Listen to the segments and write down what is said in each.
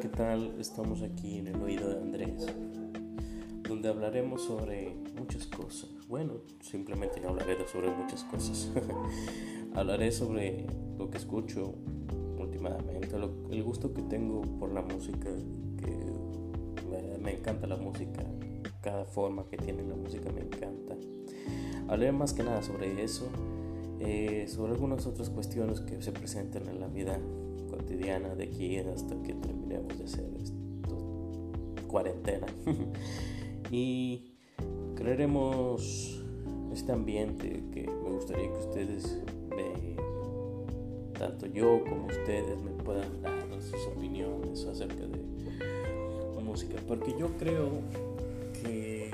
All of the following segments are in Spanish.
¿qué tal? Estamos aquí en el oído de Andrés, donde hablaremos sobre muchas cosas. Bueno, simplemente hablaré sobre muchas cosas. hablaré sobre lo que escucho últimamente, el gusto que tengo por la música, que me, encanta la música, cada forma que tiene la música me encanta. Hablaré más que nada sobre eso, eh, sobre algunas otras cuestiones que se presentan en la vida cotidiana de aquí hasta que terminemos de hacer esto, cuarentena. y crearemos este ambiente que me gustaría que ustedes, tanto yo como ustedes, me puedan dar sus opiniones acerca de música. Porque yo creo que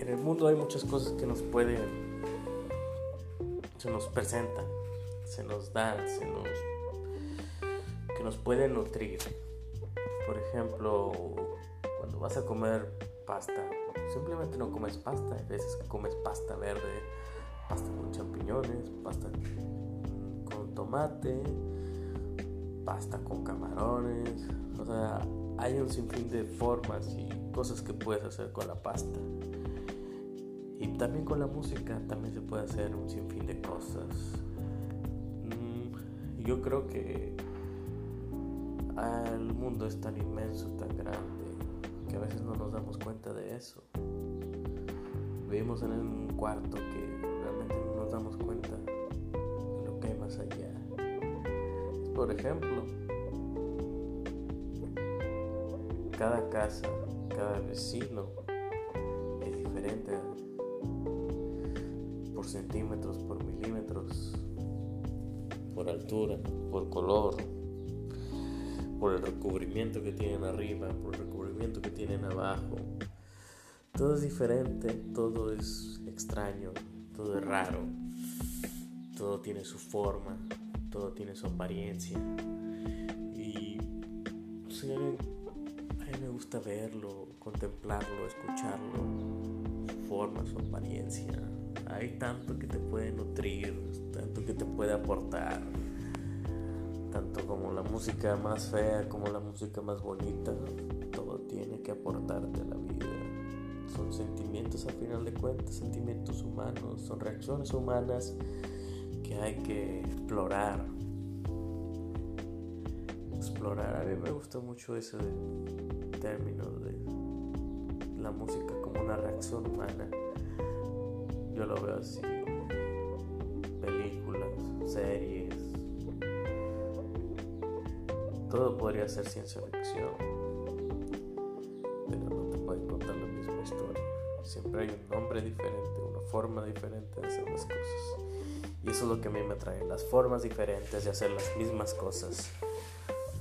en el mundo hay muchas cosas que nos pueden, se nos presentan, se nos dan, se nos nos puede nutrir. Por ejemplo, cuando vas a comer pasta, simplemente no comes pasta, hay veces que comes pasta verde, pasta con champiñones, pasta con tomate, pasta con camarones, o sea, hay un sinfín de formas y cosas que puedes hacer con la pasta. Y también con la música también se puede hacer un sinfín de cosas. Mm, yo creo que el mundo es tan inmenso, tan grande, que a veces no nos damos cuenta de eso. Vivimos en un cuarto que realmente no nos damos cuenta de lo que hay más allá. Por ejemplo, cada casa, cada vecino es diferente por centímetros, por milímetros, por altura, por color por el recubrimiento que tienen arriba, por el recubrimiento que tienen abajo. Todo es diferente, todo es extraño, todo es raro, todo tiene su forma, todo tiene su apariencia. Y pues, a, mí, me gusta verlo, contemplarlo, escucharlo, su forma, su apariencia. Hay tanto que te puede nutrir, tanto que te puede aportar tanto como la música más fea como la música más bonita, todo tiene que aportarte a la vida. Son sentimientos al final de cuentas, sentimientos humanos, son reacciones humanas que hay que explorar. Explorar, a mí me gusta mucho ese término de la música como una reacción humana. Yo lo veo así, películas, series todo podría ser ciencia ficción, pero no te pueden contar la misma historia. Siempre hay un nombre diferente, una forma diferente de hacer las cosas. Y eso es lo que a mí me atrae, las formas diferentes de hacer las mismas cosas.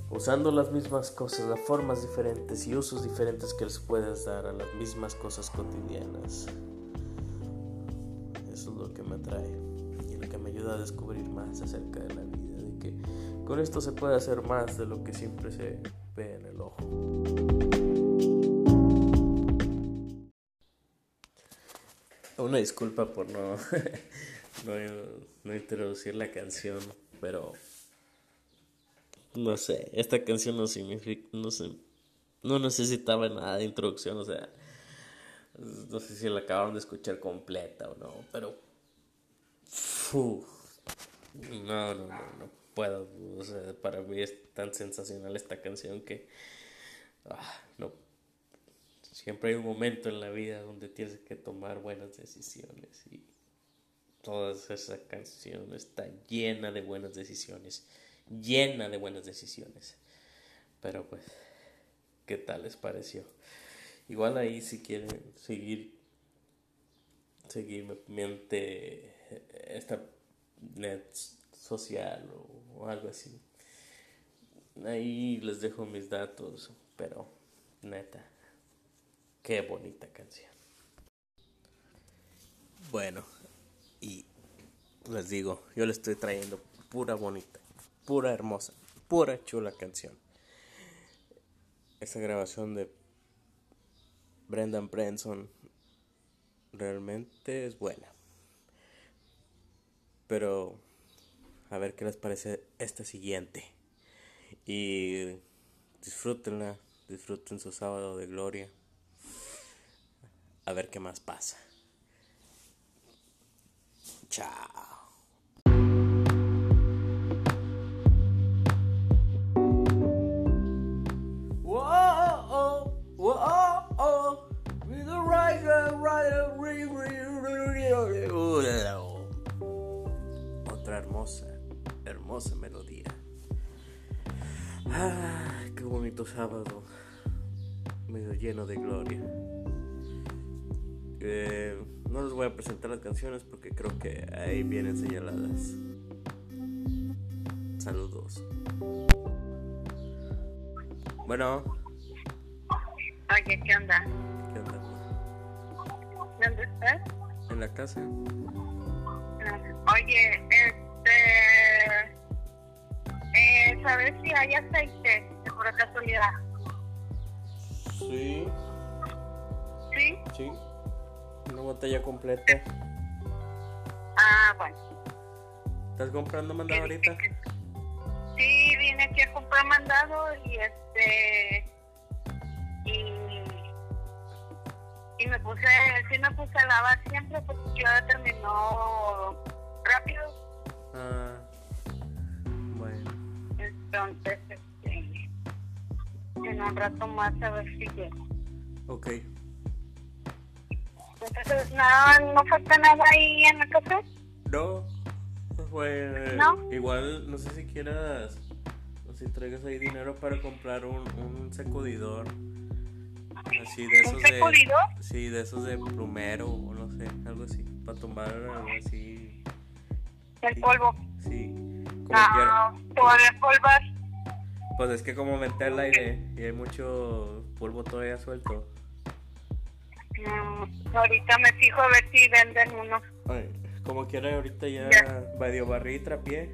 Usando las mismas cosas, las formas diferentes y usos diferentes que les puedes dar a las mismas cosas cotidianas. Eso es lo que me atrae y lo que me ayuda a descubrir más acerca de la vida, con esto se puede hacer más de lo que siempre se ve en el ojo. Una disculpa por no, no, introducir la canción, pero no sé, esta canción no significa, no sé, no necesitaba nada de introducción, o sea, no sé si la acabaron de escuchar completa o no, pero no, no, no, no puedo. O sea, para mí es tan sensacional esta canción que ah, no. Siempre hay un momento en la vida donde tienes que tomar buenas decisiones y toda esa canción está llena de buenas decisiones, llena de buenas decisiones. Pero pues, ¿qué tal les pareció? Igual ahí si quieren seguir seguirme mente esta net social o, algo así. Ahí les dejo mis datos, pero neta, qué bonita canción. Bueno, y les digo, yo le estoy trayendo pura bonita, pura hermosa, pura chula canción. Esa grabación de Brendan Branson realmente es buena. Pero a ver qué les parece esta siguiente. Y disfrútenla, disfruten su sábado de gloria. A ver qué más pasa. Chao. Otra hermosa, hermosa melodía. Ah, qué bonito sábado. Medio lleno de gloria. Eh, no les voy a presentar las canciones porque creo que ahí vienen señaladas. Saludos. Bueno. Oye, ¿qué onda? ¿Qué onda? ¿Dónde estás? En la casa. Oye, Eh, ¿Sabes si hay aceite pura casualidad? Sí, ¿Sí? sí. Una botella completa. Ah, bueno. ¿Estás comprando mandado ahorita? Sí, vine aquí a comprar mandado y este. Y. Y me puse, sí me puse a lavar siempre porque ya terminó un rato más a ver si llego. Ok. Entonces, nada, no falta nada ahí en la casa. No. Pues ¿No? igual no sé si quieras o si traigas ahí dinero para comprar un, un sacudidor. Así de esos ¿Un de sacudidor? Sí, de esos de plumero o no sé, algo así, para tomar algo así. El polvo. Sí. Como Ah, todavía polvas. Pues es que como vente al aire y hay mucho polvo todavía suelto. Mm, ahorita me fijo a ver si venden unos. Ay, como quiera ahorita ya Ya. medio barrí y trapié.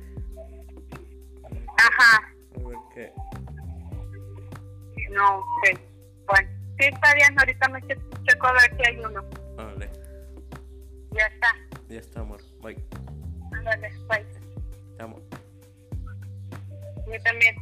Ajá. A ver qué. No sé. Bueno, sí está bien. Ahorita me che- checo a ver si hay uno. Vale, Ya está. ya está amor. Bye. Ándale, bye. Te amo. Yo también.